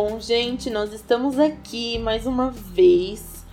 Bom, gente, nós estamos aqui mais uma vez,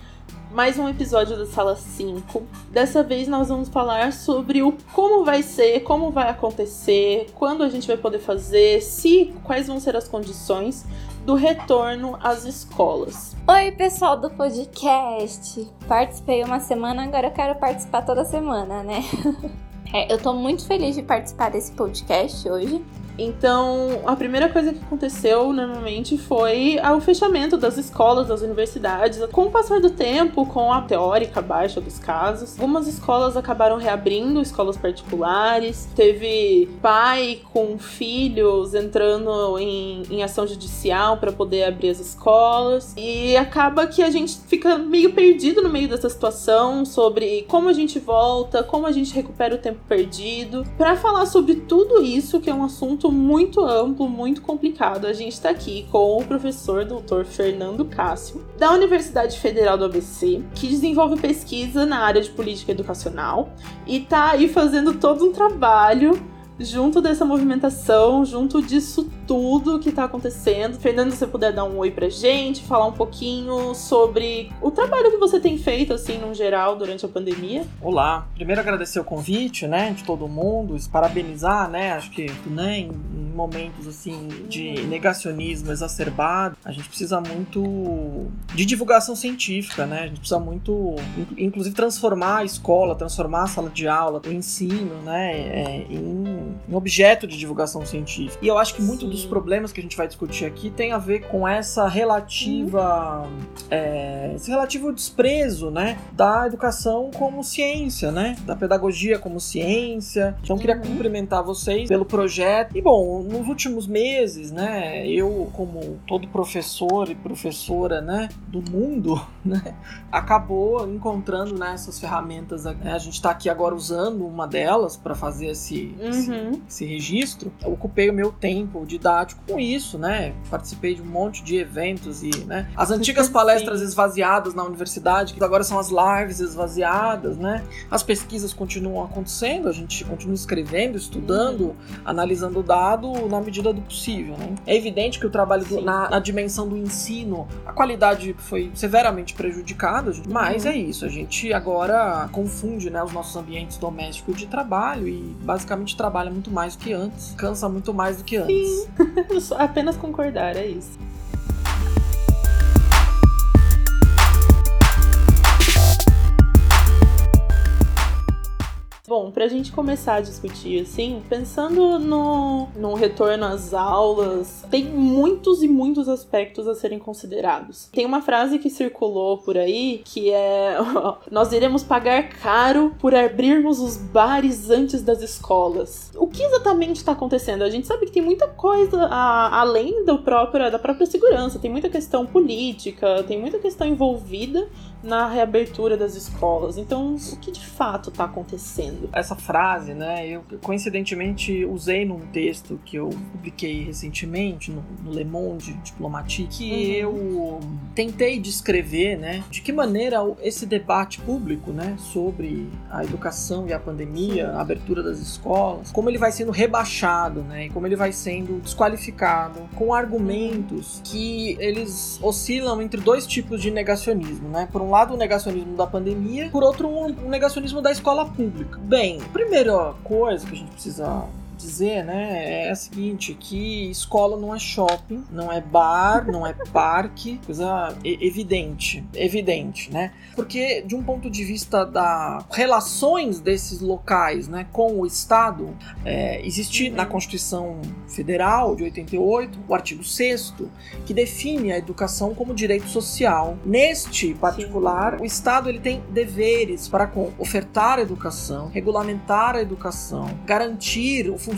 mais um episódio da Sala 5. Dessa vez nós vamos falar sobre o como vai ser, como vai acontecer, quando a gente vai poder fazer, se quais vão ser as condições do retorno às escolas. Oi, pessoal do podcast. Participei uma semana, agora eu quero participar toda semana, né? é, eu tô muito feliz de participar desse podcast hoje. Então, a primeira coisa que aconteceu normalmente foi o fechamento das escolas, das universidades. Com o passar do tempo, com a teórica baixa dos casos, algumas escolas acabaram reabrindo, escolas particulares. Teve pai com filhos entrando em, em ação judicial para poder abrir as escolas. E acaba que a gente fica meio perdido no meio dessa situação sobre como a gente volta, como a gente recupera o tempo perdido. Para falar sobre tudo isso, que é um assunto assunto muito amplo, muito complicado. A gente está aqui com o professor doutor Fernando Cássio, da Universidade Federal do ABC, que desenvolve pesquisa na área de política educacional e está aí fazendo todo um trabalho junto dessa movimentação, junto disso tudo que tá acontecendo. Fernando, se você puder dar um oi pra gente, falar um pouquinho sobre o trabalho que você tem feito, assim, no geral, durante a pandemia. Olá, primeiro agradecer o convite, né, de todo mundo, parabenizar, né, acho que, né, em, momentos, assim, de negacionismo exacerbado, a gente precisa muito de divulgação científica, né, a gente precisa muito, inclusive, transformar a escola, transformar a sala de aula, o ensino, né, é, em um objeto de divulgação científica. E eu acho que muito dos problemas que a gente vai discutir aqui tem a ver com essa relativa. Uhum. É, esse relativo desprezo, né? Da educação como ciência, né? Da pedagogia como ciência. Então, queria uhum. cumprimentar vocês pelo projeto. E, bom, nos últimos meses, né? Eu, como todo professor e professora, né? Do mundo, né? Acabou encontrando nessas né, ferramentas. Né, a gente está aqui agora usando uma delas para fazer esse, uhum. esse uhum. esse registro, eu ocupei o meu tempo didático com isso, né? Participei de um monte de eventos e, né? As antigas palestras esvaziadas na universidade, que agora são as lives esvaziadas, né? As pesquisas continuam acontecendo, a gente continua escrevendo, estudando, uhum. analisando o dado na medida do possível, né? É evidente que o trabalho do, na, na, dimensão do ensino, a qualidade foi severamente prejudicada, mas uhum. é isso, a gente agora confunde, né, os nossos ambientes domésticos de trabalho e basicamente trabalha trabalha muito mais do que antes, cansa muito mais do que antes. Sim, apenas concordar, é isso. Bom, para a gente começar a discutir assim, pensando no, no retorno às aulas, tem muitos e muitos aspectos a serem considerados. Tem uma frase que circulou por aí que é: Nós iremos pagar caro por abrirmos os bares antes das escolas. O que exatamente está acontecendo? A gente sabe que tem muita coisa a, além do próprio, da própria segurança, tem muita questão política, tem muita questão envolvida na reabertura das escolas. Então, o que de fato está acontecendo? Essa frase, né, eu coincidentemente usei num texto que eu publiquei recentemente no, no Le Monde Diplomatique, que uhum. eu tentei descrever, né, de que maneira esse debate público, né, sobre a educação e a pandemia, Sim. a abertura das escolas, como ele vai sendo rebaixado, né, e como ele vai sendo desqualificado com argumentos que eles oscilam entre dois tipos de negacionismo, né? Por um lado, o negacionismo da pandemia, por outro, um, um negacionismo da escola pública. Bem, primeira coisa que a gente precisa dizer, né, é a seguinte, que escola não é shopping, não é bar, não é parque, coisa evidente, evidente, né? Porque de um ponto de vista da relações desses locais, né, com o Estado, é, existe uhum. na Constituição Federal de 88 o artigo 6 que define a educação como direito social. Neste particular, Sim. o Estado ele tem deveres para ofertar a educação, regulamentar a educação, garantir o funcionamento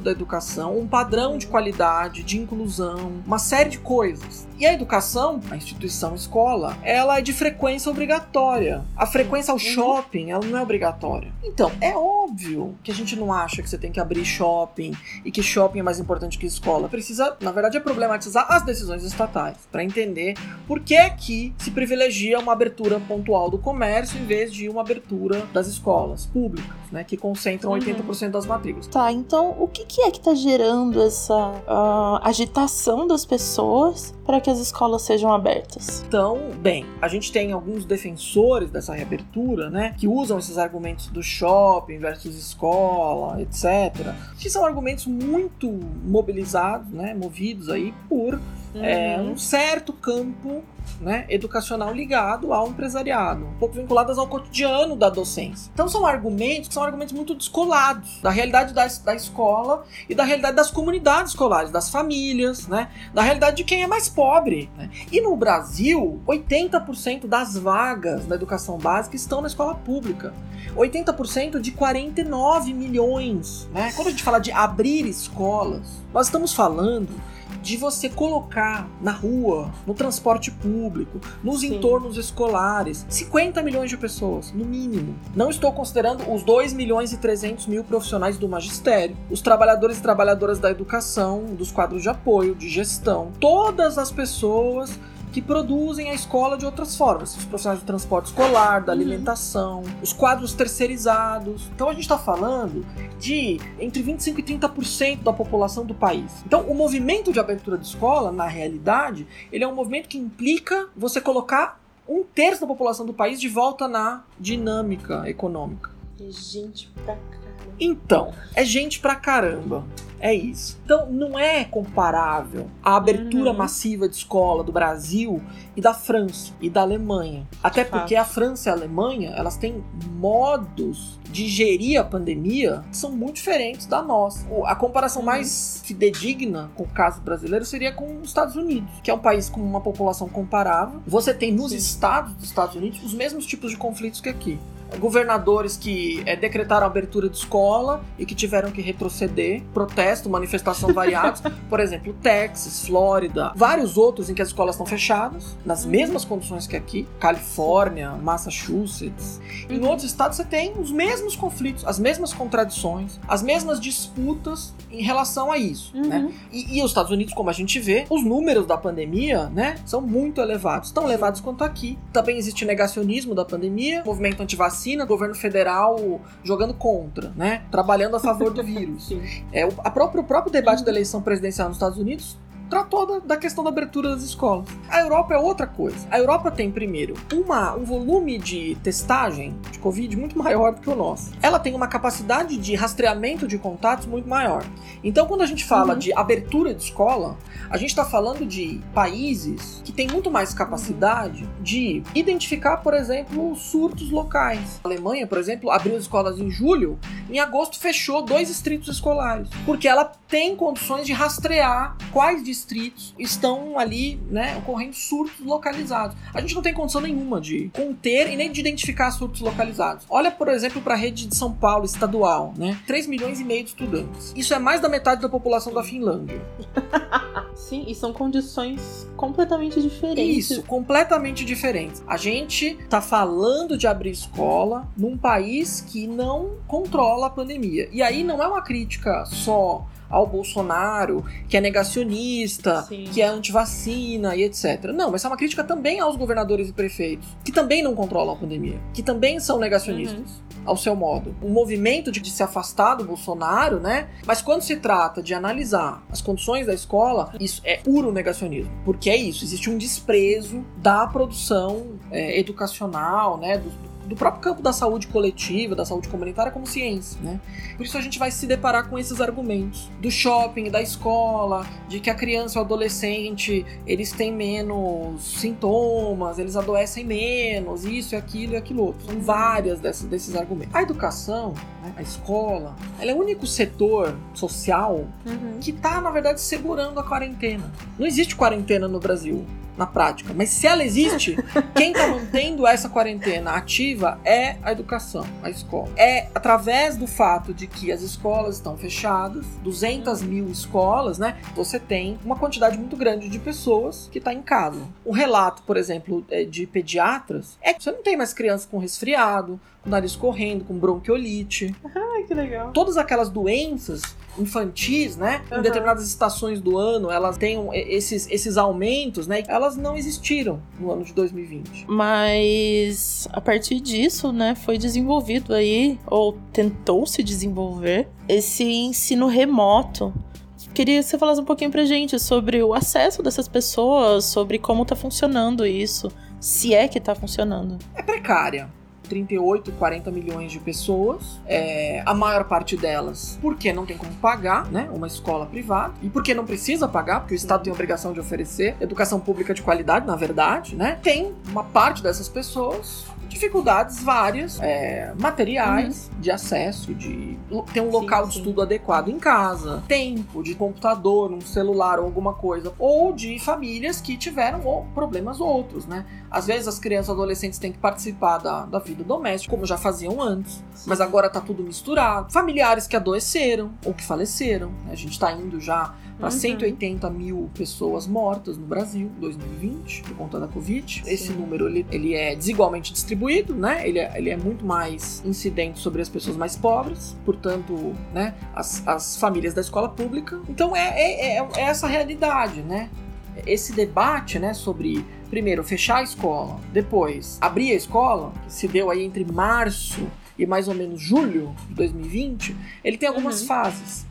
da educação, um padrão de qualidade, de inclusão, uma série de coisas. E a educação, a instituição escola, ela é de frequência obrigatória. A frequência ao uhum. shopping, ela não é obrigatória. Então, é óbvio que a gente não acha que você tem que abrir shopping e que shopping é mais importante que escola. Precisa, na verdade, é problematizar as decisões estatais para entender por que que se privilegia uma abertura pontual do comércio em vez de uma abertura das escolas públicas, né, que concentram uhum. 80% das matrículas. Tá, então o que, que é que está gerando essa uh, agitação das pessoas para que as escolas sejam abertas? Então, bem, a gente tem alguns defensores dessa reabertura, né, que usam esses argumentos do shopping versus escola, etc., que são argumentos muito mobilizados, né, movidos aí por uhum. é, um certo campo né, educacional ligado ao empresariado, um pouco vinculadas ao cotidiano da docência. Então são argumentos que são argumentos muito descolados da realidade da, da escola e da realidade das comunidades escolares, das famílias, né, da realidade de quem é mais pobre. Né. E no Brasil, 80% das vagas na educação básica estão na escola pública. 80% de 49 milhões. Né? Quando a gente fala de abrir escolas, nós estamos falando de você colocar na rua, no transporte público, nos Sim. entornos escolares, 50 milhões de pessoas, no mínimo. Não estou considerando os 2 milhões e 300 mil profissionais do magistério, os trabalhadores e trabalhadoras da educação, dos quadros de apoio, de gestão, todas as pessoas que produzem a escola de outras formas. Os profissionais do transporte escolar, da uhum. alimentação, os quadros terceirizados. Então a gente está falando de entre 25% e 30% da população do país. Então o movimento de abertura de escola, na realidade, ele é um movimento que implica você colocar um terço da população do país de volta na dinâmica econômica. Gente pra caramba. Então, é gente pra caramba. É isso. Então, não é comparável a abertura uhum. massiva de escola do Brasil e da França e da Alemanha. Até porque a França e a Alemanha, elas têm modos de gerir a pandemia que são muito diferentes da nossa. A comparação uhum. mais fidedigna com o caso brasileiro seria com os Estados Unidos, que é um país com uma população comparável. Você tem nos Sim. estados dos Estados Unidos os mesmos tipos de conflitos que aqui governadores que é, decretaram abertura de escola e que tiveram que retroceder, protesto, manifestação variados, por exemplo, Texas, Flórida, vários outros em que as escolas estão fechadas, nas mesmas condições que aqui, Califórnia, Massachusetts. Em uhum. outros estados você tem os mesmos conflitos, as mesmas contradições, as mesmas disputas em relação a isso, uhum. né? E, e os Estados Unidos, como a gente vê, os números da pandemia, né, são muito elevados, tão elevados quanto aqui. Também existe negacionismo da pandemia, movimento antivacina vacina, governo federal jogando contra, né? Trabalhando a favor do vírus. é, o, a próprio, o próprio debate da eleição presidencial nos Estados Unidos tratou da, da, questão da abertura das escolas. A Europa é outra coisa. A Europa tem, primeiro, uma, um volume de testagem de Covid muito maior do que o nosso. Ela tem uma capacidade de rastreamento de contatos muito maior. Então, quando a gente fala uhum. de abertura de escola, a gente está falando de países que têm muito mais capacidade de identificar, por exemplo, surtos locais. A Alemanha, por exemplo, abriu as escolas em julho, em agosto fechou dois distritos escolares, porque ela tem condições de rastrear quais distritos estão ali, né, ocorrendo surtos localizados. A gente não tem condição nenhuma de conter e nem de identificar surtos localizados. Olha, por exemplo, para a rede de São Paulo estadual, né? 3 milhões e meio de estudantes. Isso é mais da metade da população da Finlândia. Sim, e são condições completamente diferentes. Isso, completamente diferentes. A gente tá falando de abrir escola num país que não controla a pandemia. E aí não é uma crítica só ao Bolsonaro, que é negacionista, Sim. que é antivacina e etc. Não, mas é uma crítica também aos governadores e prefeitos, que também não controlam a pandemia, que também são negacionistas. Uhum. Ao seu modo. Um movimento de, de se afastar do Bolsonaro, né? Mas quando se trata de analisar as condições da escola, isso é puro negacionismo. Porque é isso, existe um desprezo da produção é, educacional, né? Do, do próprio campo da saúde coletiva, da saúde comunitária como ciência, né? Por isso a gente vai se deparar com esses argumentos do shopping, da escola, de que a criança e o adolescente, eles têm menos sintomas, eles adoecem menos, isso e aquilo e aquilo outro. São várias dessas, desses argumentos. A educação, né, a escola, ela é o único setor social uhum. que está, na verdade, segurando a quarentena. Não existe quarentena no Brasil na prática. Mas se ela existe, quem está mantendo essa quarentena ativa é a educação, a escola. É através do fato de que as escolas estão fechadas, 200 mil escolas, né? Você tem uma quantidade muito grande de pessoas que está em casa. O relato, por exemplo, é, de pediatras é que você não tem mais crianças com resfriado, com o nariz correndo, com bronquiolite. Ah, Ai, que legal. Todas aquelas doenças infantis, né? Em Uhum. determinadas estações do ano, elas têm esses, esses aumentos, né? Elas não existiram no ano de 2020. Mas a partir disso, né, foi desenvolvido aí, ou tentou se desenvolver, esse ensino remoto. Queria que você falasse um pouquinho pra gente sobre o acesso dessas pessoas, sobre como tá funcionando isso, se é que tá funcionando. É precária. 38, 40 milhões de pessoas, é, a maior parte delas porque não tem como pagar, né, uma escola privada, e porque não precisa pagar, porque o Estado tem a obrigação de oferecer educação pública de qualidade, na verdade, né, tem uma parte dessas pessoas dificuldades várias, é, materiais de acesso, de ter um Sim, local de sim. estudo adequado em casa, tempo de computador, um celular ou alguma coisa, ou de famílias que tiveram ou, problemas outros, né? Às vezes as crianças e adolescentes têm que participar da, da vida doméstica, como já faziam antes, mas agora tá tudo misturado. Familiares que adoeceram ou que faleceram. né? A gente tá indo já para Uhum. 180 mil pessoas mortas no Brasil em 2020 por conta da Covid. Esse Sim. número ele, ele é desigualmente distribuído, né? Ele é, ele é muito mais incidente sobre as pessoas mais pobres, portanto, né? As, as famílias da escola pública. Então é, é, é, é essa realidade, né? Esse debate, né, sobre primeiro fechar a escola, depois abrir a escola, que se deu aí entre março e mais ou menos julho de 2020, ele tem algumas Uhum. fases.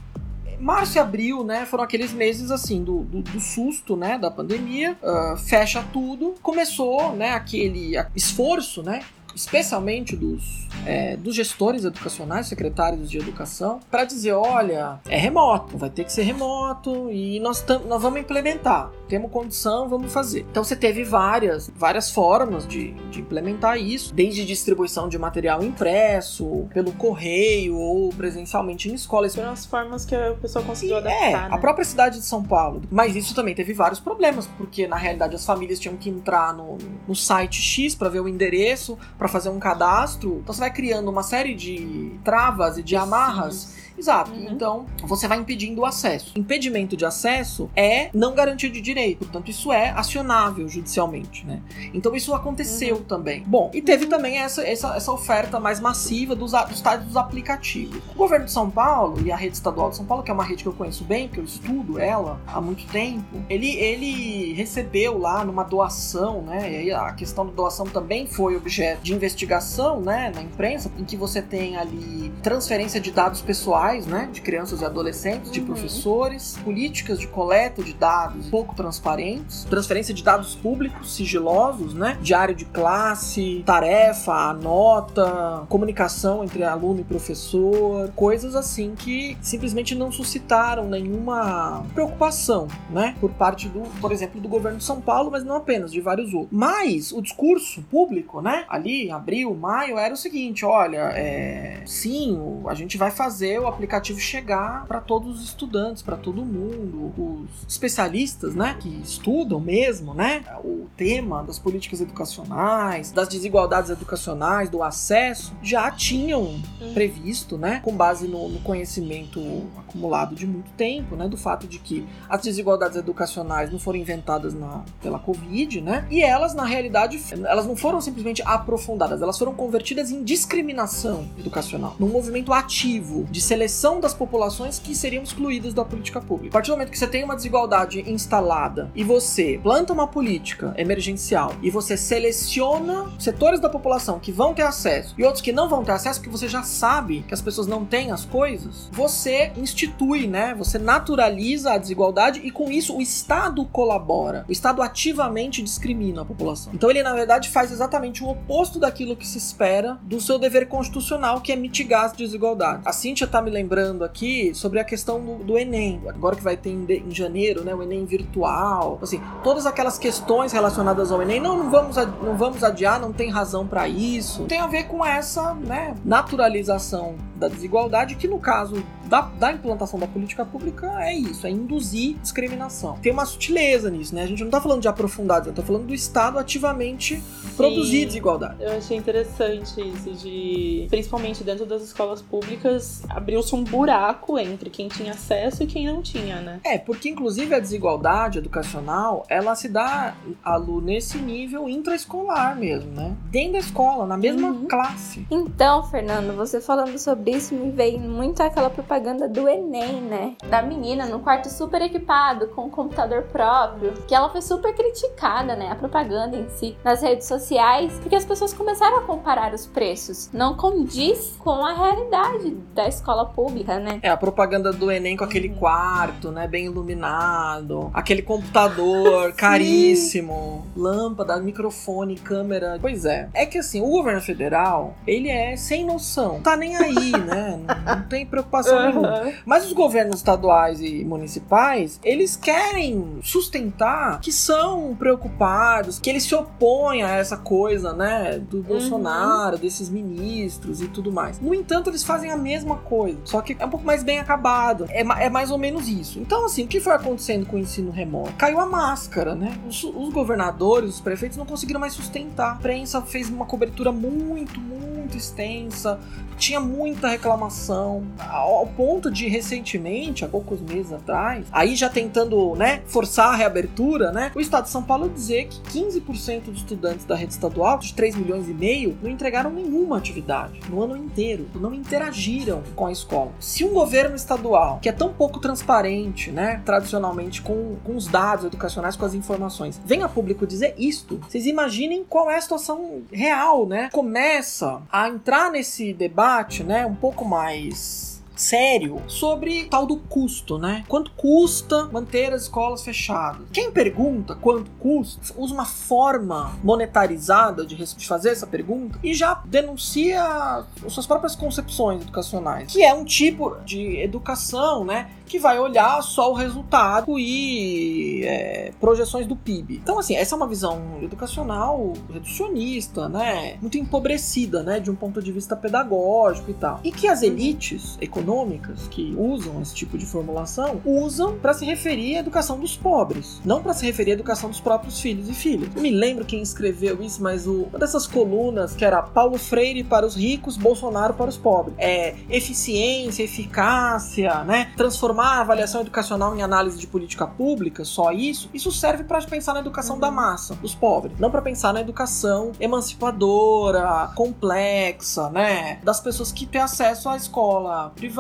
Março e abril, né, foram aqueles meses assim do, do, do susto, né, da pandemia, ah, fecha tudo, começou, né, aquele esforço, né, especialmente dos, é, dos gestores educacionais, secretários de educação, para dizer, olha, é remoto, vai ter que ser remoto e nós, nós vamos implementar. Temos condição, vamos fazer. Então você teve várias, várias formas de, de implementar isso, desde distribuição de material impresso, pelo correio ou presencialmente em escolas. Foram as formas que a pessoa conseguiu É, adaptar, né? a própria cidade de São Paulo. Mas isso também teve vários problemas, porque na realidade as famílias tinham que entrar no, no site X para ver o endereço, para fazer um cadastro. Então você vai criando uma série de travas e de amarras. Exato. Uhum. Então, você vai impedindo o acesso. Impedimento de acesso é não garantia de direito. Portanto, isso é acionável judicialmente, né? Então, isso aconteceu Uhum. também. Bom, e teve também essa, essa, essa oferta mais massiva dos, dos tais dos aplicativos. O governo de São Paulo e a rede estadual de São Paulo, que é uma rede que eu conheço bem, porque eu estudo ela há muito tempo, ele, ele recebeu lá numa doação, né? E aí a questão da doação também foi objeto de investigação, né? Na imprensa, em que você tem ali transferência de dados pessoais, né? De crianças e adolescentes, de Uhum. professores, políticas de coleta de dados pouco transparentes, transferência de dados públicos, sigilosos, né? Diário de classe, tarefa, nota, comunicação entre aluno e professor, coisas assim que simplesmente não suscitaram nenhuma preocupação, né? Por parte do, por exemplo, do governo de São Paulo, mas não apenas, de vários outros. Mas o discurso público, né? Ali, abril, maio, era o seguinte: olha, é, sim, a gente vai fazer o aplicativo chegar para todos os estudantes, para todo mundo, os especialistas, né? Que estudam mesmo, né? O tema das políticas educacionais, das desigualdades educacionais, do acesso, já tinham previsto, né, com base no, no conhecimento acumulado de muito tempo, né, do fato de que as desigualdades educacionais não foram inventadas na, pela Covid, né, e elas, na realidade, elas não foram simplesmente aprofundadas, elas foram convertidas em discriminação educacional, num movimento ativo de seleção das populações que seriam excluídas da política pública. A partir do momento que você tem uma desigualdade instalada e você planta uma política emergencial e você seleciona setores da população que vão ter acesso e outros que não vão ter acesso, porque você já sabe que as pessoas não têm as coisas, você institui, né? Você naturaliza a desigualdade e com isso o Estado colabora. O Estado ativamente discrimina a população. Então ele, na verdade, faz exatamente o oposto daquilo que se espera do seu dever constitucional, que é mitigar as desigualdades. A Cíntia tá me lembrando aqui sobre a questão do, do Enem, agora que vai ter em, de- em janeiro, né? O Enem virtual. Assim, todas aquelas questões relacionadas ao Enem, não, não vamos, não vamos adiar, não tem razão para isso. Tem a ver com essa, né, naturalização da desigualdade, que no caso da, da implantação da política pública é isso, é induzir discriminação. Tem uma sutileza nisso, né? A gente não tá falando de aprofundado, eu tô falando do Estado ativamente Sim, produzir desigualdade. Eu achei interessante isso, de principalmente dentro das escolas públicas, abriu-se um buraco entre quem tinha acesso e quem não tinha, né? É, porque inclusive a desigualdade educacional, ela se dá, Lu, nesse nível intraescolar mesmo, né? Dentro da escola, na mesma uhum. classe. Então, Fernando, você falando sobre isso me veio muito aquela propaganda do Enem, né? Da menina no quarto super equipado, com um computador próprio, que ela foi super criticada, né? A propaganda em si, nas redes sociais, porque as pessoas começaram a comparar os preços. Não condiz com a realidade da escola pública, né? É, a propaganda do Enem com aquele quarto, né? Bem iluminado, aquele computador caríssimo, lâmpada, microfone, câmera. Pois é. É que assim, o governo federal, ele é sem noção. Tá nem aí, né? Não, não tem preocupação uhum. Mas os governos estaduais e municipais, eles querem sustentar que são preocupados, que eles se opõem a essa coisa, né? Do uhum. Bolsonaro, desses ministros e tudo mais. No entanto, eles fazem a mesma coisa, só que é um pouco mais bem acabado. É, é mais ou menos isso. Então, assim, o que foi acontecendo com o ensino remoto? Caiu a máscara, né? Os, os governadores, os prefeitos não conseguiram mais sustentar. A prensa fez uma cobertura muito, muito extensa, tinha muita reclamação, ao ponto de recentemente, há poucos meses atrás, aí já tentando, né, forçar a reabertura, né, o Estado de São Paulo dizer que 15% dos estudantes da rede estadual, de 3 milhões e meio, não entregaram nenhuma atividade no ano inteiro, não interagiram com a escola. Se um governo estadual, que é tão pouco transparente, né, tradicionalmente com, com os dados educacionais, com as informações, vem a público dizer isto, vocês imaginem qual é a situação real, né? Começa a entrar nesse debate, né, um pouco mais sério sobre tal do custo, né? Quanto custa manter as escolas fechadas? Quem pergunta quanto custa usa uma forma monetarizada de fazer essa pergunta e já denuncia suas próprias concepções educacionais, que é um tipo de educação, né? que vai olhar só o resultado e é, projeções do PIB. Então, assim, essa é uma visão educacional reducionista, né? Muito empobrecida, né? De um ponto de vista pedagógico e tal. E que as elites econômicas que usam esse tipo de formulação usam para se referir à educação dos pobres, não para se referir à educação dos próprios filhos e filhas. Eu me lembro quem escreveu isso, mas o, uma dessas colunas que era Paulo Freire para os ricos, Bolsonaro para os pobres. É eficiência, eficácia, né? Transformar a avaliação educacional em análise de política pública, só isso, isso serve para pensar na educação da massa, dos pobres, não para pensar na educação emancipadora, complexa, né, das pessoas que têm acesso à escola privada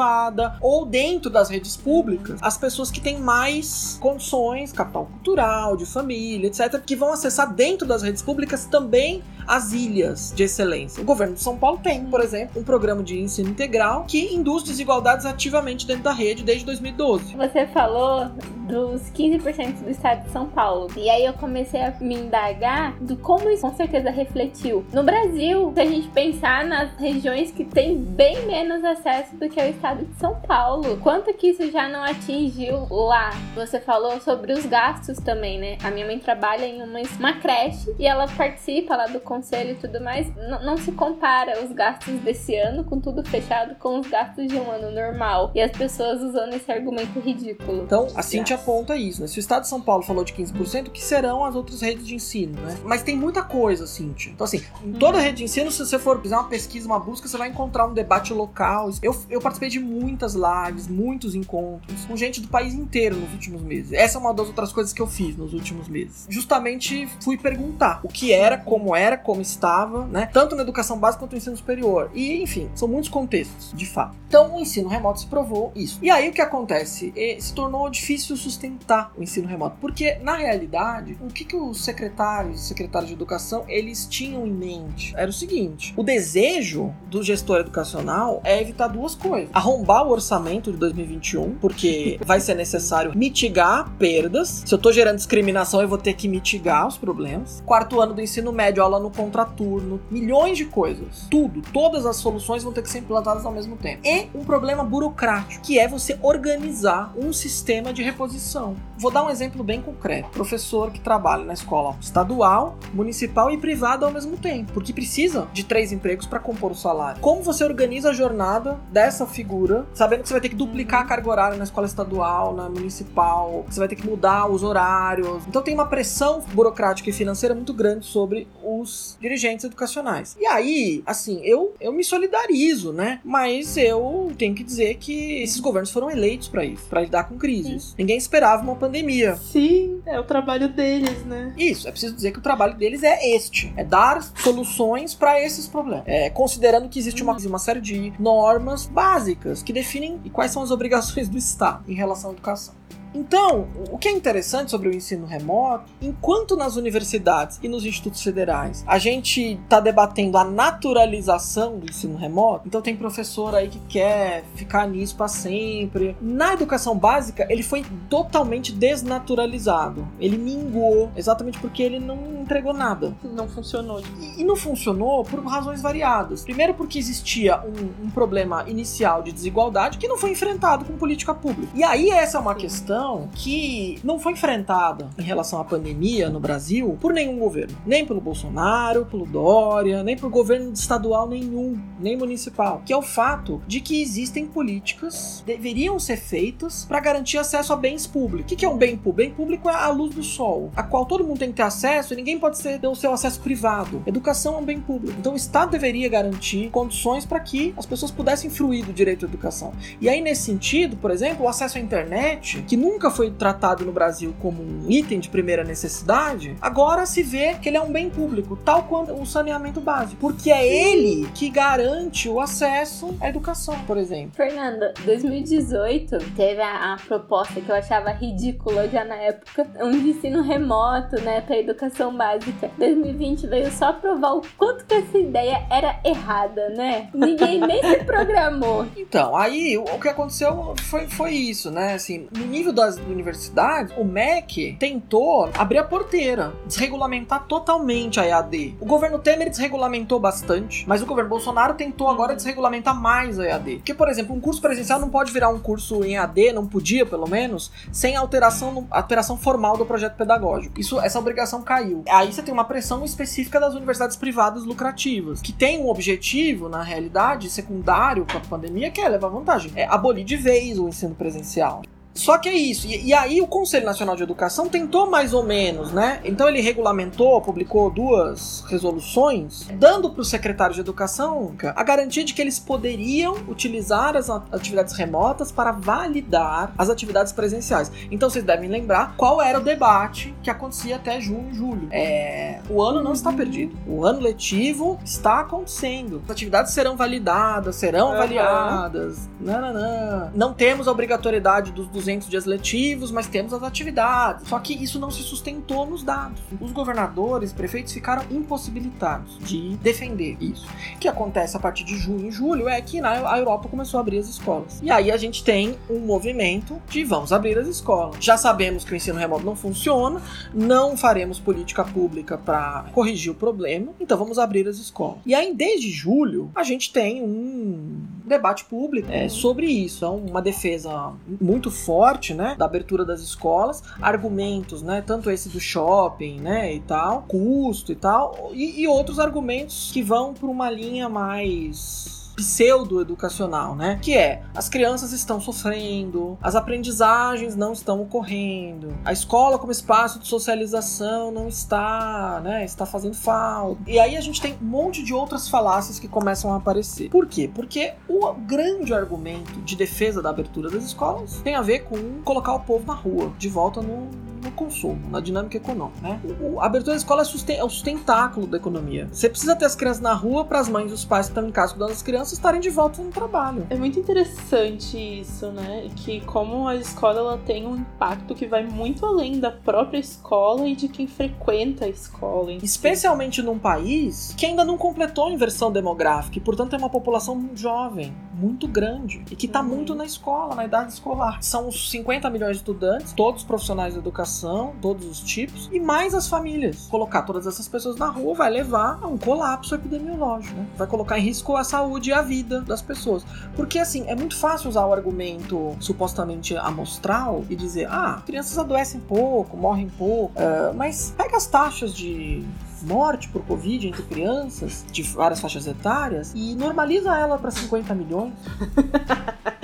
ou dentro das redes públicas, as pessoas que têm mais condições, capital cultural, de família, etc, que vão acessar dentro das redes públicas também as ilhas de excelência. O governo de São Paulo tem, por exemplo, um programa de ensino integral que induz desigualdades ativamente dentro da rede desde 2012. Você falou dos 15% do estado de São Paulo. E aí eu comecei a me indagar do como isso com certeza refletiu. No Brasil, se a gente pensar nas regiões que têm bem menos acesso do que o estado de São Paulo, quanto que isso já não atingiu lá? Você falou sobre os gastos também, né? A minha mãe trabalha em uma, uma creche e ela participa lá do conselho e tudo mais. N não se compara os gastos desse ano com tudo fechado com os gastos de um ano normal. E as pessoas usando esse argumento ridículo. Então, a Cintia aponta isso, né? Se o Estado de São Paulo falou de 15%, o que serão as outras redes de ensino, né? Mas tem muita coisa, Cintia. Então, assim, em toda a rede de ensino, se você for fizer uma pesquisa, uma busca, você vai encontrar um debate local. Eu, eu participei de muitas lives, muitos encontros com gente do país inteiro nos últimos meses. Essa é uma das outras coisas que eu fiz nos últimos meses. Justamente fui perguntar o que era, como era, como estava, né? Tanto na educação básica quanto no ensino superior. E, enfim, são muitos contextos, de fato. Então, o ensino remoto se provou isso. E aí o que acontece? Se tornou difícil sustentar o ensino remoto. Porque, na realidade, o que, que os secretários e secretários de educação eles tinham em mente? Era o seguinte: o desejo do gestor educacional é evitar duas coisas: arrombar o orçamento de 2021, porque vai ser necessário mitigar perdas. Se eu tô gerando discriminação, eu vou ter que mitigar os problemas. Quarto ano do ensino médio, aula no contraturno, milhões de coisas. Tudo, todas as soluções vão ter que ser implantadas ao mesmo tempo. E um problema burocrático, que é você organizar um sistema de reposição. Vou dar um exemplo bem concreto. Professor que trabalha na escola estadual, municipal e privada ao mesmo tempo, porque precisa de três empregos para compor o salário. Como você organiza a jornada dessa, segura, sabendo que você vai ter que duplicar a carga horária na escola estadual, na municipal, você vai ter que mudar os horários. Então tem uma pressão burocrática e financeira muito grande sobre os dirigentes educacionais. E aí, assim, eu, eu me solidarizo, né? Mas eu tenho que dizer que esses governos foram eleitos para isso, para lidar com crises. Sim. Ninguém esperava uma pandemia. Sim, é o trabalho deles, né? Isso, é preciso dizer que o trabalho deles é este: é dar soluções para esses problemas. É, considerando que existe uma, uhum. uma série de normas básicas que definem quais são as obrigações do Estado em relação à educação. Então, o que é interessante sobre o ensino remoto, enquanto nas universidades e nos institutos federais a gente está debatendo a naturalização do ensino remoto, então tem professor aí que quer ficar nisso para sempre. Na educação básica, ele foi totalmente desnaturalizado. Ele minguou, exatamente porque ele não entregou nada. Não funcionou. E, e não funcionou por razões variadas. Primeiro, porque existia um, um problema inicial de desigualdade que não foi enfrentado com política pública. E aí, essa é uma Sim. questão que não foi enfrentada em relação à pandemia no Brasil por nenhum governo. Nem pelo Bolsonaro, pelo Dória, nem por governo estadual nenhum, nem municipal. Que é o fato de que existem políticas deveriam ser feitas para garantir acesso a bens públicos. O que é um bem público? Bem público é a luz do sol, a qual todo mundo tem que ter acesso e ninguém pode ter o seu acesso privado. Educação é um bem público. Então o Estado deveria garantir condições para que as pessoas pudessem fruir do direito à educação. E aí, nesse sentido, por exemplo, o acesso à internet, que nunca foi tratado no Brasil como um item de primeira necessidade, agora se vê que ele é um bem público, tal quanto o saneamento básico, porque é ele que garante o acesso à educação, por exemplo. Fernanda, 2018 teve a, a proposta que eu achava ridícula já na época, um ensino remoto, né, para educação básica. 2020 veio só provar o quanto que essa ideia era errada, né? Ninguém nem se programou. Então, aí o, o que aconteceu foi, foi isso, né? Assim, no nível das universidades, o MEC tentou abrir a porteira, desregulamentar totalmente a EAD. O governo Temer desregulamentou bastante, mas o governo Bolsonaro tentou agora desregulamentar mais a EAD. Porque, por exemplo, um curso presencial não pode virar um curso em EAD, não podia, pelo menos, sem alteração, alteração formal do projeto pedagógico. Isso, essa obrigação caiu. Aí você tem uma pressão específica das universidades privadas lucrativas, que tem um objetivo, na realidade, secundário com a pandemia, que é levar vantagem. É abolir de vez o ensino presencial. Só que é isso. E, e, aí o Conselho Nacional de Educação tentou mais ou menos, né? Então ele regulamentou, publicou duas resoluções, dando para os secretários de educação a garantia de que eles poderiam utilizar as atividades remotas para validar as atividades presenciais. Então vocês devem lembrar qual era o debate que acontecia até junho e julho. É, o ano não está perdido. O ano letivo está acontecendo. As atividades serão validadas, serão uhum. avaliadas. Não, não, não. não temos a obrigatoriedade dos 200 dias letivos, mas temos as atividades. Só que isso não se sustentou nos dados. Os governadores, prefeitos ficaram impossibilitados de defender isso. O que acontece a partir de junho e julho é que na, a Europa começou a abrir as escolas. E aí a gente tem um movimento de vamos abrir as escolas. Já sabemos que o ensino remoto não funciona, não faremos política pública para corrigir o problema, então vamos abrir as escolas. E aí desde julho a gente tem um debate público é, sobre isso. É uma defesa muito forte, né, da abertura das escolas, argumentos, né, tanto esse do shopping, né, e tal, custo e tal, e, e outros argumentos que vão para uma linha mais pseudo-educacional, né? Que é, as crianças estão sofrendo, as aprendizagens não estão ocorrendo, a escola como espaço de socialização não está, né? Está fazendo falta. E aí a gente tem um monte de outras falácias que começam a aparecer. Por quê? Porque o grande argumento de defesa da abertura das escolas tem a ver com colocar o povo na rua, de volta no, no consumo, na dinâmica econômica, né? O, a abertura da escola é, é o sustentáculo da economia. Você precisa ter as crianças na rua para as mães e os pais que estão em casa cuidando das crianças estarem de volta no trabalho. É muito interessante isso, né? Que como a escola ela tem um impacto que vai muito além da própria escola e de quem frequenta a escola. Especialmente num país que ainda não completou a inversão demográfica e, portanto, tem uma população jovem muito grande e que está uhum. muito na escola, na idade escolar. São os 50 milhões de estudantes, todos profissionais de educação, todos os tipos, e mais as famílias. Colocar todas essas pessoas na rua vai levar a um colapso epidemiológico, né? Vai colocar em risco a saúde e a vida das pessoas. Porque, assim, é muito fácil usar o argumento supostamente amostral e dizer, ah, crianças adoecem pouco, morrem pouco, uh, mas pega as taxas de morte por Covid entre crianças de várias faixas etárias e normaliza ela para 50 milhões.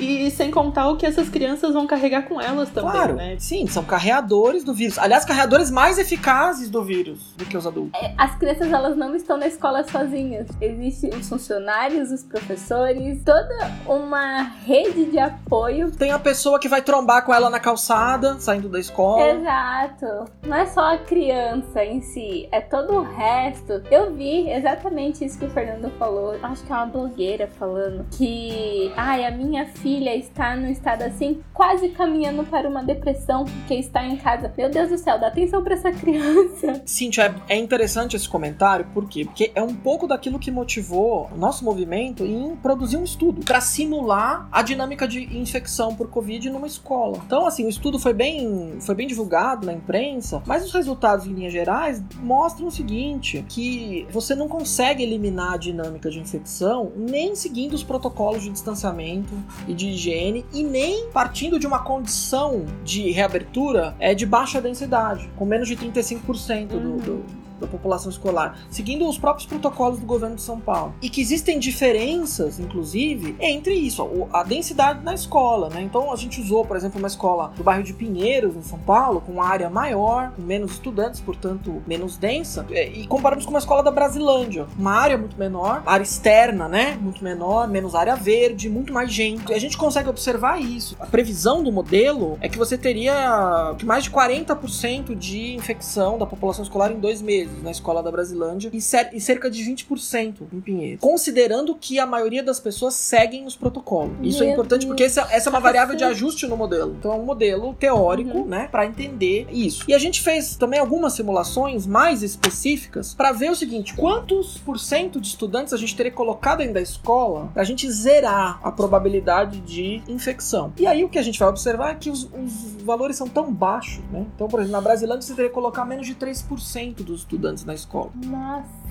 E sem contar o que essas crianças vão carregar com elas também, claro, né? Sim, são carreadores do vírus. Aliás, carreadores mais eficazes do vírus do que os adultos. É, as crianças elas não estão na escola sozinhas. Existem os funcionários, os professores, toda uma rede de apoio. Tem a pessoa que vai trombar com ela na calçada, saindo da escola. Exato. Não é só a criança em si, é todo o resto. Eu vi exatamente isso que o Fernando falou. Acho que é uma blogueira falando que, ai, a minha filha filha está no estado assim, quase caminhando para uma depressão porque está em casa. Meu Deus do céu, dá atenção para essa criança. Cíntia, é interessante esse comentário, por quê? Porque é um pouco daquilo que motivou o nosso movimento em produzir um estudo para simular a dinâmica de infecção por Covid numa escola. Então, assim, o estudo foi bem, foi bem divulgado na imprensa, mas os resultados, em linhas gerais, mostram o seguinte: que você não consegue eliminar a dinâmica de infecção nem seguindo os protocolos de distanciamento e de higiene e nem partindo de uma condição de reabertura é de baixa densidade, com menos de 35% do, uhum. do da população escolar, seguindo os próprios protocolos do governo de São Paulo. E que existem diferenças, inclusive, entre isso, a densidade na escola, né? Então a gente usou, por exemplo, uma escola do bairro de Pinheiros, em São Paulo, com uma área maior, com menos estudantes, portanto, menos densa, é, e comparamos com uma escola da Brasilândia, uma área muito menor, área externa, né? Muito menor, menos área verde, muito mais gente. A gente consegue observar isso. A previsão do modelo é que você teria mais de 40% de infecção da população escolar em dois meses na escola da Brasilândia e, cerca de 20% em Pinheiros. Considerando que a maioria das pessoas seguem os protocolos. Isso é Meu é importante Deus. porque essa, essa, é uma variável de ajuste no modelo. Então é um modelo teórico, uhum. né, para entender isso. E a gente fez também algumas simulações mais específicas para ver o seguinte: quantos por cento de estudantes a gente teria colocado dentro da escola para a gente zerar a probabilidade de infecção. E aí o que a gente vai observar é que os, os valores são tão baixos, né? Então, por exemplo, na Brasilândia você teria que colocar menos de 3% dos estudantes estudantes na escola. Nossa!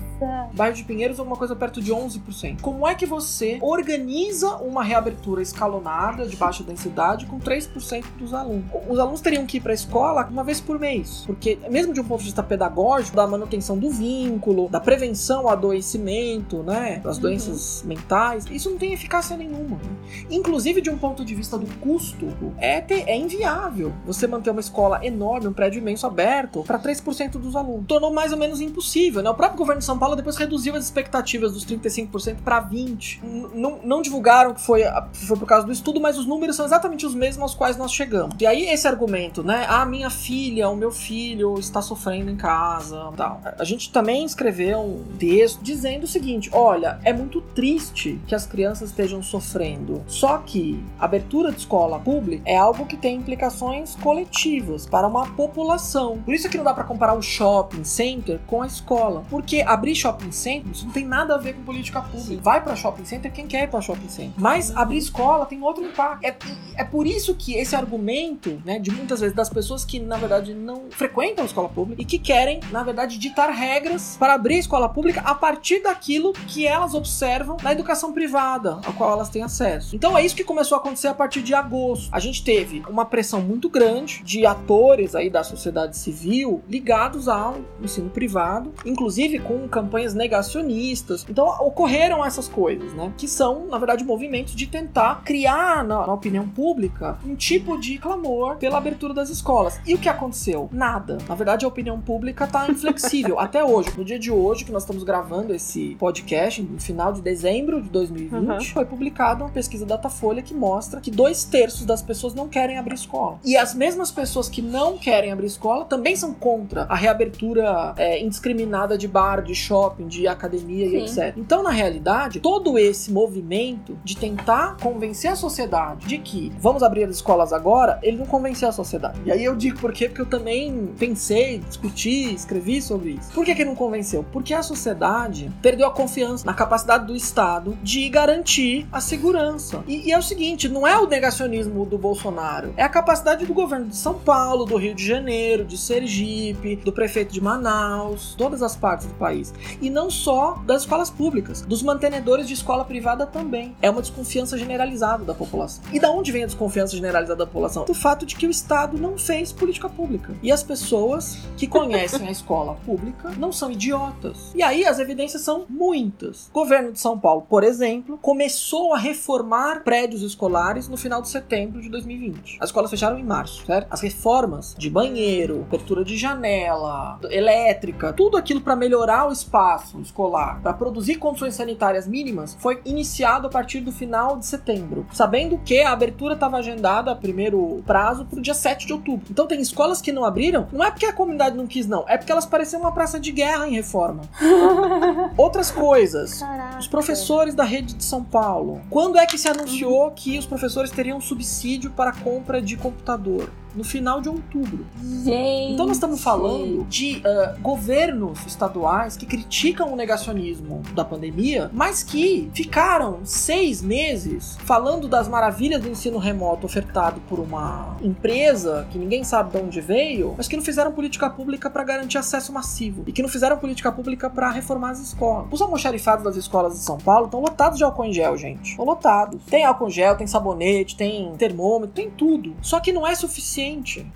Bairro de Pinheiros alguma coisa perto de 11%. Como é que você organiza uma reabertura escalonada de baixa densidade com 3% dos alunos? Os alunos teriam que ir para a escola uma vez por mês, porque mesmo de um ponto de vista pedagógico, da manutenção do vínculo, da prevenção ao adoecimento, né, das uhum. doenças mentais, isso não tem eficácia nenhuma. Né? Inclusive de um ponto de vista do custo, é, ter, é inviável você manter uma escola enorme, um prédio imenso aberto para 3% dos alunos. Tornou mais ou menos impossível, né? O próprio governo de São Paulo depois reduziu as expectativas dos 35% para 20%. N não divulgaram que foi, foi por causa do estudo, mas os números são exatamente os mesmos aos quais nós chegamos. E aí esse argumento, né? Ah, minha filha, o meu filho está sofrendo em casa, tal. A gente também escreveu um texto dizendo o seguinte: olha, é muito triste que as crianças estejam sofrendo. Só que abertura de escola pública é algo que tem implicações coletivas para uma população. Por isso é que não dá para comparar o shopping center com a escola, porque abrir shopping center isso não tem nada a ver com política pública. Vai para shopping center quem quer ir para shopping center. Mas abrir escola tem outro impacto. É, é por isso que esse argumento, né, de muitas vezes das pessoas que na verdade não frequentam a escola pública e que querem, na verdade, ditar regras para abrir a escola pública a partir daquilo que elas observam na educação privada, a qual elas têm acesso. Então é isso que começou a acontecer a partir de agosto. A gente teve uma pressão muito grande de atores aí da sociedade civil ligados ao ensino privado, inclusive com campanhas negacionistas. Então ocorreram essas coisas, né? Que são, na verdade, movimentos de tentar criar na, na opinião pública um tipo de clamor pela abertura das escolas. E o que aconteceu? Nada. Na verdade, a opinião pública está inflexível até hoje. No dia de hoje, que nós estamos gravando esse podcast, no final de dezembro de 2020, uhum. foi publicada uma pesquisa Datafolha que mostra que dois terços das pessoas não querem abrir escola. E as mesmas pessoas que não querem abrir escola também são contra a reabertura é, indiscriminada de bar, de shopping, de academia Sim. e etc. Então, na realidade, todo esse movimento de tentar convencer a sociedade de que vamos abrir as escolas agora, ele não convenceu a sociedade. E aí eu digo por quê? Porque eu também pensei, discuti, escrevi sobre isso. Por que que não convenceu? Porque a sociedade perdeu a confiança na capacidade do Estado de garantir a segurança. E, e é o seguinte, não é o negacionismo do Bolsonaro, é a capacidade do governo de São Paulo, do Rio de Janeiro, de Sergipe, do prefeito de Manaus, todas as partes do país E não só das escolas públicas, dos mantenedores de escola privada também. É uma desconfiança generalizada da população. E da onde vem a desconfiança generalizada da população? Do fato de que o Estado não fez política pública. E as pessoas que conhecem a escola pública não são idiotas. E aí as evidências são muitas. O governo de São Paulo, por exemplo, começou a reformar prédios escolares no final de setembro de 2020. As escolas fecharam em março, certo? As reformas de banheiro, abertura de janela, elétrica, tudo aquilo para melhorar o espaço escolar, para produzir condições sanitárias mínimas, foi iniciado a partir do final de setembro, sabendo que a abertura estava agendada, primeiro prazo, para o dia 7 de outubro. Então tem escolas que não abriram, não é porque a comunidade não quis, não, é porque elas pareciam uma praça de guerra em reforma. Outras coisas. Caraca. Os professores da rede de São Paulo. Quando é que se anunciou que os professores teriam subsídio para a compra de computador? No final de outubro. Gente. Então nós estamos falando de ah, governos estaduais que criticam o negacionismo da pandemia, mas que ficaram seis meses falando das maravilhas do ensino remoto ofertado por uma empresa que ninguém sabe de onde veio, mas que não fizeram política pública para garantir acesso massivo e que não fizeram política pública para reformar as escolas. Os almoxarifados das escolas de São Paulo estão lotados de álcool em gel, gente. Estão lotados. Tem álcool em gel, tem sabonete, tem termômetro, tem tudo. Só que não é suficiente.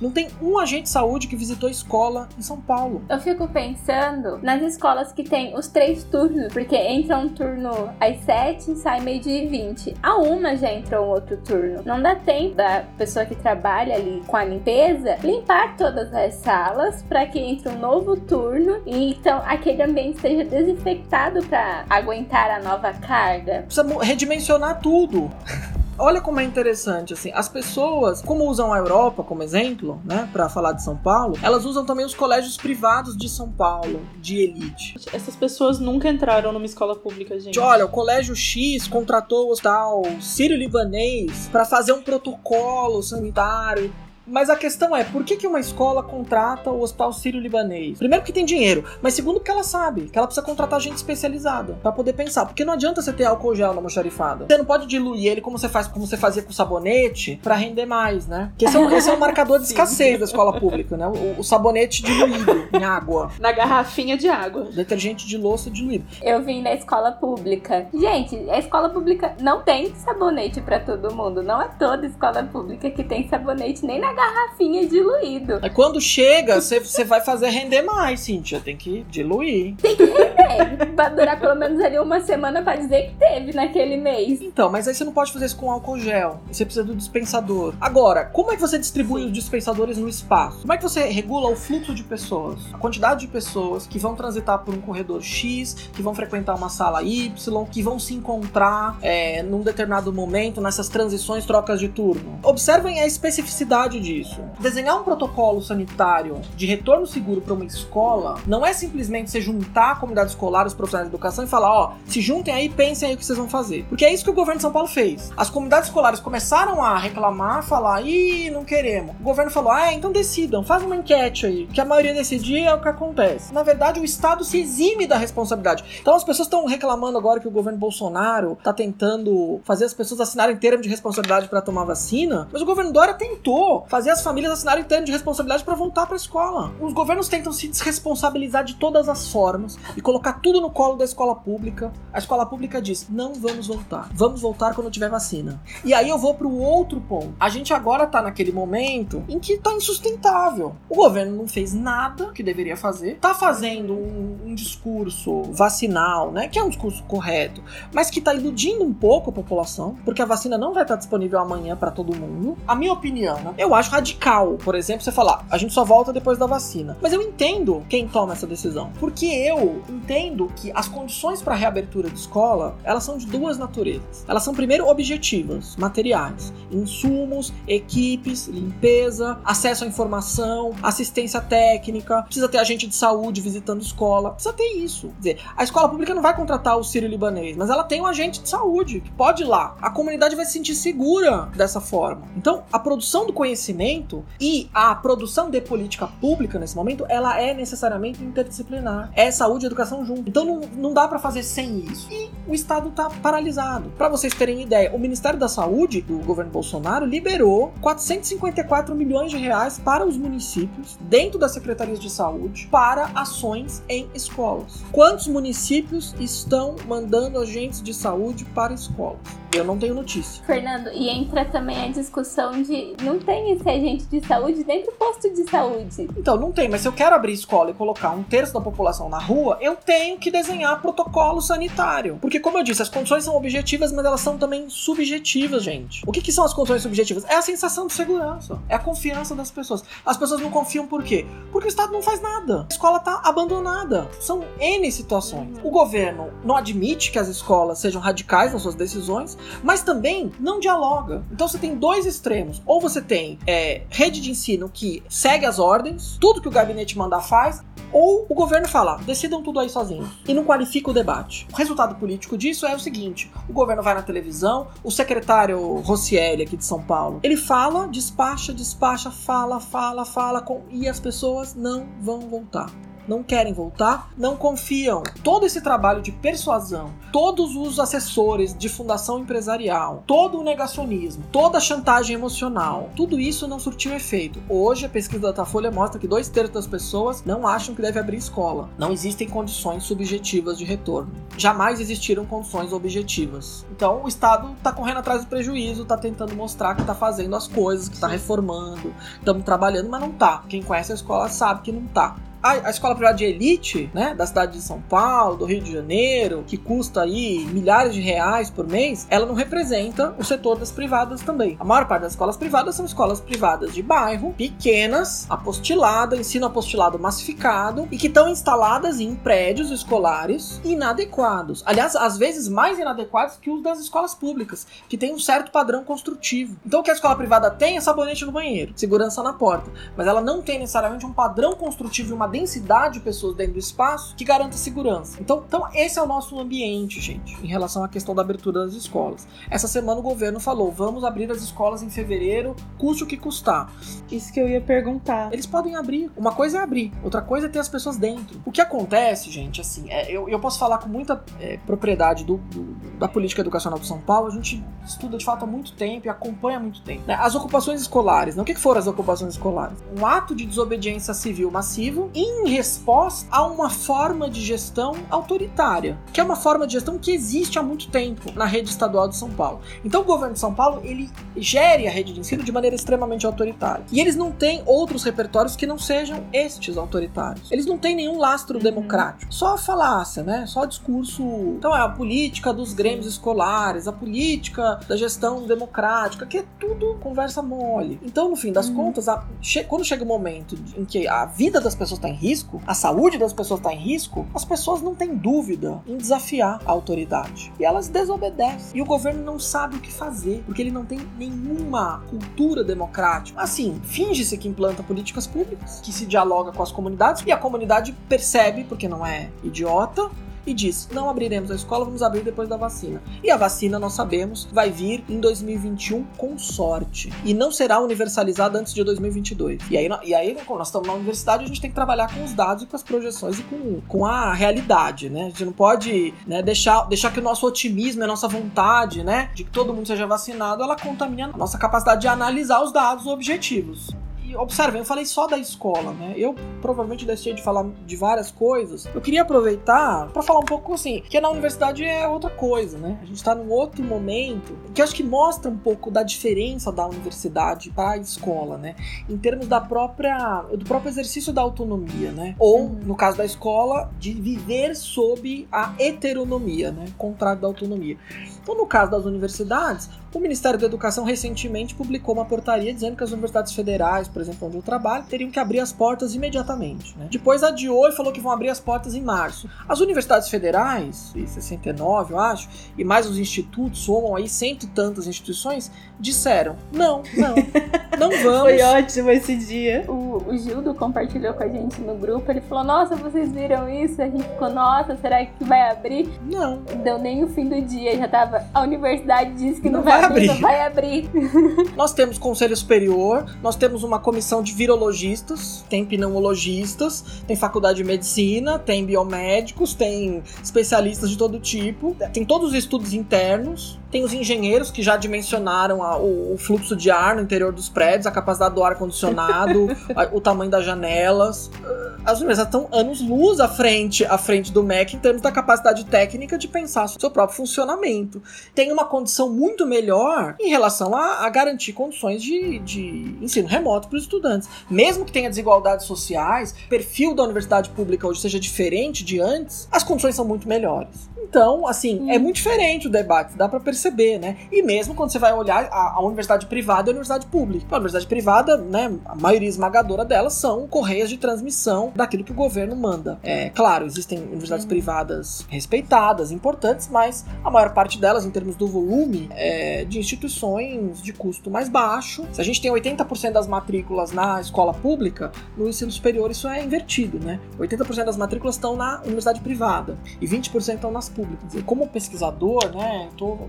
Não tem um agente de saúde que visitou escola em São Paulo. Eu fico pensando nas escolas que tem os três turnos, porque entra um turno às 7 e sai meio-dia e 20. A uma já entrou um outro turno. Não dá tempo da pessoa que trabalha ali com a limpeza limpar todas as salas para que entre um novo turno e então aquele ambiente esteja desinfectado para aguentar a nova carga. Precisa redimensionar tudo. Olha como é interessante, assim, as pessoas, como usam a Europa como exemplo, né, para falar de São Paulo, elas usam também os colégios privados de São Paulo, de elite. Essas pessoas nunca entraram numa escola pública, gente. Olha, o Colégio X contratou o hospital sírio-libanês para fazer um protocolo sanitário. Mas a questão é, por que, que uma escola contrata o hospital sírio-libanês? Primeiro que tem dinheiro, mas segundo que ela sabe, que ela precisa contratar gente especializada para poder pensar. Porque não adianta você ter álcool gel na almoxarifada. Você não pode diluir ele como você faz, como você fazia com sabonete, para render mais, né? Porque esse é, um, esse é um marcador de escassez da escola pública, né? O, o sabonete diluído em água. Na garrafinha de água. Detergente de louça diluído. Eu vim da escola pública. Gente, a escola pública não tem sabonete pra todo mundo. Não é toda escola pública que tem sabonete, nem na garrafinha diluído. Aí quando chega, você vai fazer render mais, Cíntia. Tem que diluir. É, pra durar pelo menos ali uma semana pra dizer que teve naquele mês. Então, mas aí você não pode fazer isso com álcool gel. Você precisa do dispensador. Agora, como é que você distribui Sim. os dispensadores no espaço? Como é que você regula o fluxo de pessoas? A quantidade de pessoas que vão transitar por um corredor X, que vão frequentar uma sala Y, que vão se encontrar é, num determinado momento nessas transições, trocas de turno. Observem a especificidade disso. Desenhar um protocolo sanitário de retorno seguro para uma escola não é simplesmente você juntar a comunidade escolar, os profissionais de educação e falar, ó, se juntem aí, pensem aí o que vocês vão fazer. Porque é isso que o governo de São Paulo fez. As comunidades escolares começaram a reclamar, falar, ih, não queremos. O governo falou, ah, então decidam, faz uma enquete aí, que a maioria decidir é o que acontece. Na verdade, o Estado se exime da responsabilidade. Então as pessoas estão reclamando agora que o governo Bolsonaro tá tentando fazer as pessoas assinarem termo de responsabilidade para tomar vacina, mas o governo Dória tentou fazer as famílias assinarem termo de responsabilidade para voltar para a escola. Os governos tentam se desresponsabilizar de todas as formas e colocar tudo no colo da escola pública. A escola pública diz: "Não vamos voltar. Vamos voltar quando tiver vacina". E aí eu vou pro outro ponto. A gente agora tá naquele momento em que tá insustentável. O governo não fez nada que deveria fazer. Tá fazendo um, um discurso vacinal, né, que é um discurso correto, mas que tá iludindo um pouco a população, porque a vacina não vai estar disponível amanhã para todo mundo. A minha opinião, né, eu acho radical, por exemplo, você falar, a gente só volta depois da vacina. Mas eu entendo quem toma essa decisão, porque eu entendo que as condições para reabertura de escola, elas são de duas naturezas. Elas são primeiro objetivas, materiais, insumos, equipes, limpeza, acesso à informação, assistência técnica, precisa ter agente de saúde visitando escola, precisa ter isso. Quer dizer, a escola pública não vai contratar o sírio libanês, mas ela tem um agente de saúde que pode ir lá. A comunidade vai se sentir segura dessa forma. Então, a produção do conhecimento e a produção de política pública nesse momento, ela é necessariamente interdisciplinar. É saúde e educação junto. Então não, não dá para fazer sem isso. E o Estado tá paralisado. Para vocês terem ideia, o Ministério da Saúde do governo Bolsonaro liberou 454 milhões de reais para os municípios, dentro das secretarias de saúde, para ações em escolas. Quantos municípios estão mandando agentes de saúde para escolas? Eu não tenho notícia. Fernando, e entra também a discussão de não tem esse agente de saúde dentro do posto de saúde. Então, não tem, mas se eu quero abrir escola e colocar um terço da população na rua, eu tenho que desenhar protocolo sanitário. Porque, como eu disse, as condições são objetivas, mas elas são também subjetivas, gente. O que, que são as condições subjetivas? É a sensação de segurança, é a confiança das pessoas. As pessoas não confiam por quê? Porque o Estado não faz nada. A escola tá abandonada. São N situações. O governo não admite que as escolas sejam radicais nas suas decisões, mas também não dialoga. Então você tem dois extremos. Ou você tem é, rede de ensino que segue as ordens, tudo que o gabinete mandar faz, ou o governo fala, decidam tudo aí sozinhos, e não qualifica o debate. O resultado político disso é o seguinte: o governo vai na televisão, o secretário Rossielli aqui de São Paulo, ele fala, despacha, despacha, fala, fala, fala, com... e as pessoas não vão voltar não querem voltar, não confiam. Todo esse trabalho de persuasão, todos os assessores de fundação empresarial, todo o negacionismo, toda a chantagem emocional, tudo isso não surtiu efeito. Hoje a pesquisa da Datafolha mostra que dois terços das pessoas não acham que deve abrir escola. Não existem condições subjetivas de retorno. Jamais existiram condições objetivas. Então o Estado está correndo atrás do prejuízo, está tentando mostrar que está fazendo as coisas, que está reformando, estamos trabalhando, mas não tá. Quem conhece a escola sabe que não tá a, a, escola privada de elite, né, da cidade de São Paulo, do Rio de Janeiro, que custa aí milhares de reais por mês, ela não representa o setor das privadas também. A maior parte das escolas privadas são escolas privadas de bairro, pequenas, apostilada, ensino apostilado massificado e que estão instaladas em prédios escolares inadequados. Aliás, às vezes mais inadequados que os das escolas públicas, que tem um certo padrão construtivo. Então o que a escola privada tem é sabonete no banheiro, segurança na porta, mas ela não tem necessariamente um padrão construtivo e uma densidade de pessoas dentro do espaço que garanta segurança. Então, então esse é o nosso ambiente, gente, em relação à questão da abertura das escolas. Essa semana o governo falou: vamos abrir as escolas em fevereiro, custe o que custar. Isso que eu ia perguntar. Eles podem abrir. Uma coisa é abrir, outra coisa é ter as pessoas dentro. O que acontece, gente, assim, é, eu, eu posso falar com muita é, propriedade do, do, da política educacional de São Paulo, a gente estuda de fato há muito tempo e acompanha há muito tempo. Né? As ocupações escolares, né? o que foram as ocupações escolares? Um ato de desobediência civil massivo em resposta a uma forma de gestão autoritária, que é uma forma de gestão que existe há muito tempo na rede estadual de São Paulo. Então o governo de São Paulo, ele gere a rede de ensino de maneira extremamente autoritária. E eles não têm outros repertórios que não sejam estes autoritários. Eles não têm nenhum lastro uhum. democrático. Só a falácia, né? Só discurso. Então é a política dos grêmios escolares, a política da gestão democrática, que é tudo conversa mole. Então, no fim das uhum. contas, a... quando chega o um momento em que a vida das pessoas está em risco, a saúde das pessoas está em risco, as pessoas não têm dúvida em desafiar a autoridade. E elas desobedecem. E o governo não sabe o que fazer, porque ele não tem nenhuma cultura democrática. Assim, finge-se que implanta políticas públicas, que se dialoga com as comunidades, e a comunidade percebe, porque não é idiota, e diz: não abriremos a escola, vamos abrir depois da vacina. E a vacina, nós sabemos, vai vir em 2021 com sorte. E não será universalizada antes de 2022. E aí, e aí nós estamos na universidade, a gente tem que trabalhar com os dados e com as projeções e com, com a realidade, né? A gente não pode né, deixar, deixar que o nosso otimismo a nossa vontade, né, de que todo mundo seja vacinado, ela contamine a nossa capacidade de analisar os dados objetivos observem, eu falei só da escola, né? Eu provavelmente deixei de falar de várias coisas. Eu queria aproveitar para falar um pouco assim, que na universidade é outra coisa, né? A gente tá num outro momento que acho que mostra um pouco da diferença da universidade para a escola, né? Em termos da própria do próprio exercício da autonomia, né? Ou uhum. no caso da escola, de viver sob a heteronomia, né? Contrário da autonomia. Então, no caso das universidades, o Ministério da Educação recentemente publicou uma portaria dizendo que as universidades federais, por exemplo, onde eu trabalho, teriam que abrir as portas imediatamente. Né? Depois adiou e falou que vão abrir as portas em março. As universidades federais, 69 eu acho, e mais os institutos, somam aí cento e tantas instituições, disseram: não, não, não vamos. Foi ótimo esse dia. O, o Gildo compartilhou com a gente no grupo, ele falou: nossa, vocês viram isso? A gente ficou, nossa, será que vai abrir? Não. Deu nem o fim do dia, já tava a universidade diz que não, não vai, vai, abrir, vai abrir. nós temos conselho superior, nós temos uma comissão de virologistas, tem pneumologistas, tem faculdade de medicina, tem biomédicos, tem especialistas de todo tipo, tem todos os estudos internos, tem os engenheiros que já dimensionaram a, o, o, fluxo de ar no interior dos prédios, a capacidade do ar condicionado, o tamanho das janelas. As universidades estão anos luz à frente, à frente do MEC em termos da capacidade técnica de pensar seu próprio funcionamento. Tem uma condição muito melhor em relação a, a garantir condições de, de ensino remoto para os estudantes. Mesmo que tenha desigualdades sociais, perfil da universidade pública hoje seja diferente de antes, as condições são muito melhores. Então, assim, hum. é muito diferente o debate, dá para perceber, né? E mesmo quando você vai olhar a, a universidade privada e a universidade pública. A universidade privada, né, a maioria esmagadora delas são correias de transmissão daquilo que o governo manda. É claro, existem universidades hum. privadas respeitadas, importantes, mas a maior parte delas, em termos do volume, é de instituições de custo mais baixo. Se a gente tem 80% das matrículas na escola pública, no ensino superior isso é invertido, né? 80% das matrículas estão na universidade privada e 20% estão nas públicas. E como pesquisador, né, estou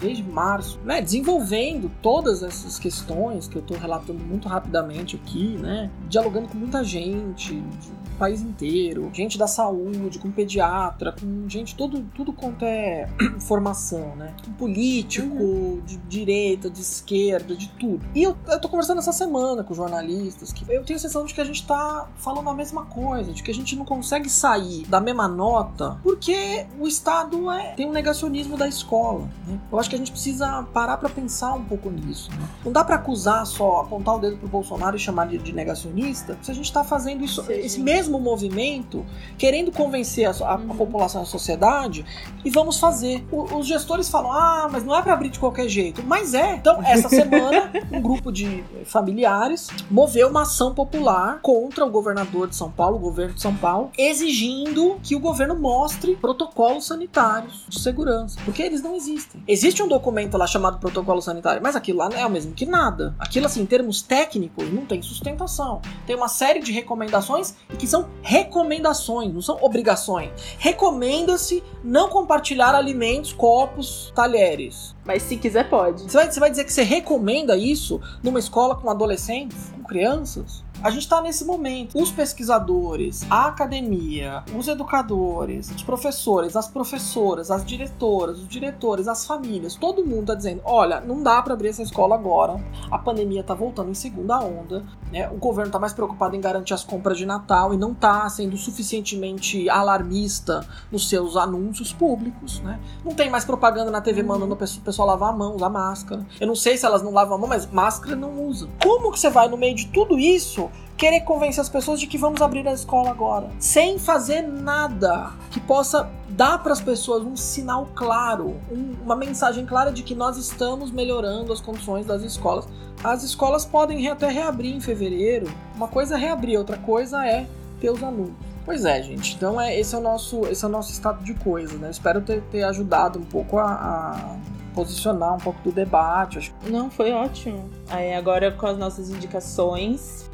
desde março, né, desenvolvendo todas essas questões que eu estou relatando muito rapidamente aqui, né, dialogando com muita gente, de, país inteiro, gente da saúde, com pediatra, com gente, todo, tudo quanto é formação, né? Com político, uhum. de direita, de esquerda, de tudo. E eu, tô conversando essa semana com jornalistas que eu tenho a sensação de que a gente tá falando a mesma coisa, de que a gente não consegue sair da mesma nota porque o Estado é, tem um negacionismo da escola. Né? Eu acho que a gente precisa parar para pensar um pouco nisso. Né? Não dá para acusar só, apontar o dedo pro Bolsonaro e chamar ele de negacionista, se a gente tá fazendo isso, Sim. esse mesmo movimento, querendo convencer a, a, uhum. a população, a sociedade, e vamos fazer. O, os gestores falam, ah, mas não é para abrir de qualquer jeito. Mas é. Então, essa semana, um grupo de familiares moveu uma ação popular contra o governador de São Paulo, o governo de São Paulo, exigindo que o governo mostre protocolos sanitários de segurança, porque eles não existem. Existe um documento lá chamado protocolo sanitário, mas aquilo lá não é o mesmo que nada. Aquilo, assim, em termos técnicos, não tem sustentação. Tem uma série de recomendações e que são recomendações, não são obrigações. Recomenda-se não compartilhar alimentos, copos, talheres. Mas se quiser, pode. Você vai, você vai dizer que você recomenda isso numa escola com adolescentes, com crianças? A gente está nesse momento. Os pesquisadores, a academia, os educadores, os professores, as professoras, as diretoras, os diretores, as famílias, todo mundo está dizendo: olha, não dá para abrir essa escola agora. A pandemia está voltando em segunda onda. Né? O governo está mais preocupado em garantir as compras de Natal e não está sendo suficientemente alarmista nos seus anúncios públicos. Né? Não tem mais propaganda na TV mandando o pessoal lavar a mão, usar máscara. Eu não sei se elas não lavam a mão, mas máscara não usam. Como que você vai no meio de tudo isso querer convencer as pessoas de que vamos abrir a escola agora, sem fazer nada que possa dar para as pessoas um sinal claro, um, uma mensagem clara de que nós estamos melhorando as condições das escolas. As escolas podem até reabrir em fevereiro. Uma coisa é reabrir, outra coisa é ter os alunos. Pois é, gente. Então é esse é o nosso esse é o nosso estado de coisa, né? Espero ter, ter ajudado um pouco a, a posicionar um pouco do debate. Não, foi ótimo. Aí agora com as nossas indicações.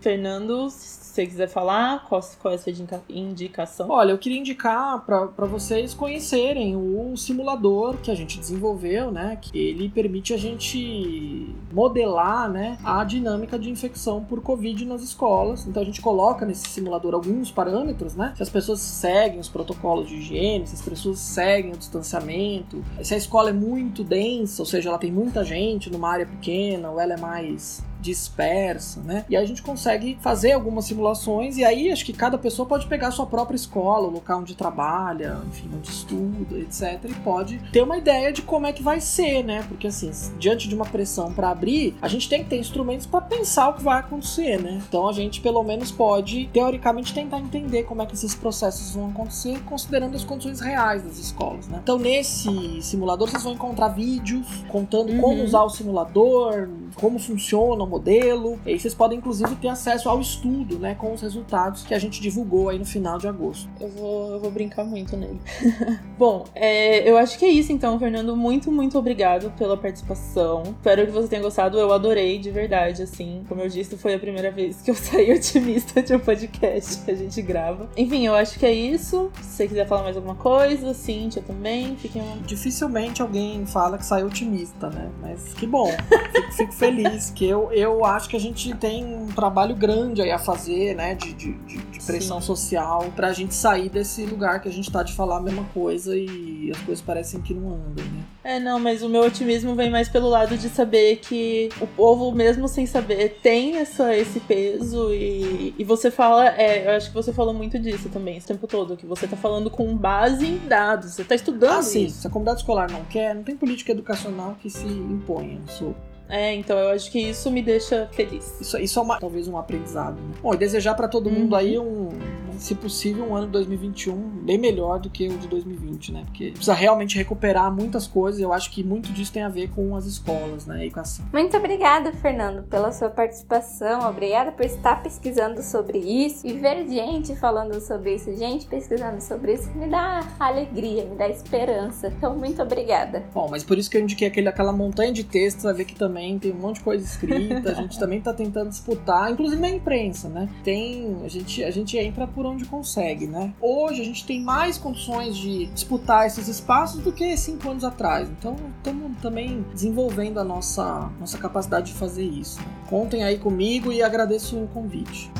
Fernando, você quiser falar, qual, qual é a sua indicação? Olha, eu queria indicar para vocês conhecerem o simulador que a gente desenvolveu, né? Que ele permite a gente modelar, né, a dinâmica de infecção por Covid nas escolas. Então a gente coloca nesse simulador alguns parâmetros, né? Se as pessoas seguem os protocolos de higiene, se as pessoas seguem o distanciamento, se a escola é muito densa, ou seja, ela tem muita gente numa área pequena, ou ela é mais dispersa, né? E a gente consegue fazer algumas simulações e aí acho que cada pessoa pode pegar a sua própria escola, o local onde trabalha, enfim, onde estuda, etc. E pode ter uma ideia de como é que vai ser, né? Porque assim, diante de uma pressão para abrir, a gente tem que ter instrumentos para pensar o que vai acontecer, né? Então a gente pelo menos pode teoricamente tentar entender como é que esses processos vão acontecer, considerando as condições reais das escolas, né? Então nesse simulador vocês vão encontrar vídeos contando uhum. como usar o simulador, como funciona modelo. E aí vocês podem, inclusive, ter acesso ao estudo, né? Com os resultados que a gente divulgou aí no final de agosto. Eu vou, eu vou brincar muito nele. Bom, é, eu acho que é isso então, Fernando. Muito, muito obrigado pela participação. Espero que você tenha gostado. Eu adorei, de verdade, assim. Como eu disse, foi a primeira vez que eu saí otimista de um podcast que a gente grava. Enfim, eu acho que é isso. Se você quiser falar mais alguma coisa, Cíntia também, fiquem. Dificilmente alguém fala que saiu otimista, né? Mas que bom. fico, fico, feliz, que eu, eu acho que a gente tem um trabalho grande aí a fazer, né? De, de, de pressão Sim. social pra gente sair desse lugar que a gente tá de falar a mesma coisa e as coisas parecem que não andam, né? É, não, mas o meu otimismo vem mais pelo lado de saber que o povo, mesmo sem saber, tem essa, esse peso e, e você fala, é, eu acho que você falou muito disso também, esse tempo todo, que você tá falando com base em dados, você tá estudando ah, sim. Isso. Se a comunidade escolar não quer, não tem política educacional que se imponha sobre. É, então eu acho que isso me deixa feliz. Isso, isso é uma, talvez um aprendizado. Né? Bom, e desejar para todo mundo uhum. aí um, se possível, um ano de 2021 bem melhor do que o de 2020, né? Porque precisa realmente recuperar muitas coisas. Eu acho que muito disso tem a ver com as escolas, né? A educação. Muito obrigada, Fernando, pela sua participação. Obrigada por estar pesquisando sobre isso e ver gente falando sobre isso, gente pesquisando sobre isso, me dá alegria, me dá esperança. Então, muito obrigada. Bom, mas por isso que eu indiquei aquele, aquela montanha de textos, vai ver que também tem um monte de coisa escrita. a gente também tá tentando disputar, inclusive na imprensa, né? Tem, a gente, a gente entra por onde consegue, né? Hoje a gente tem mais condições de disputar esses espaços do que cinco anos atrás. Então estamos também desenvolvendo a nossa, nossa capacidade de fazer isso. Contem aí comigo e agradeço o convite.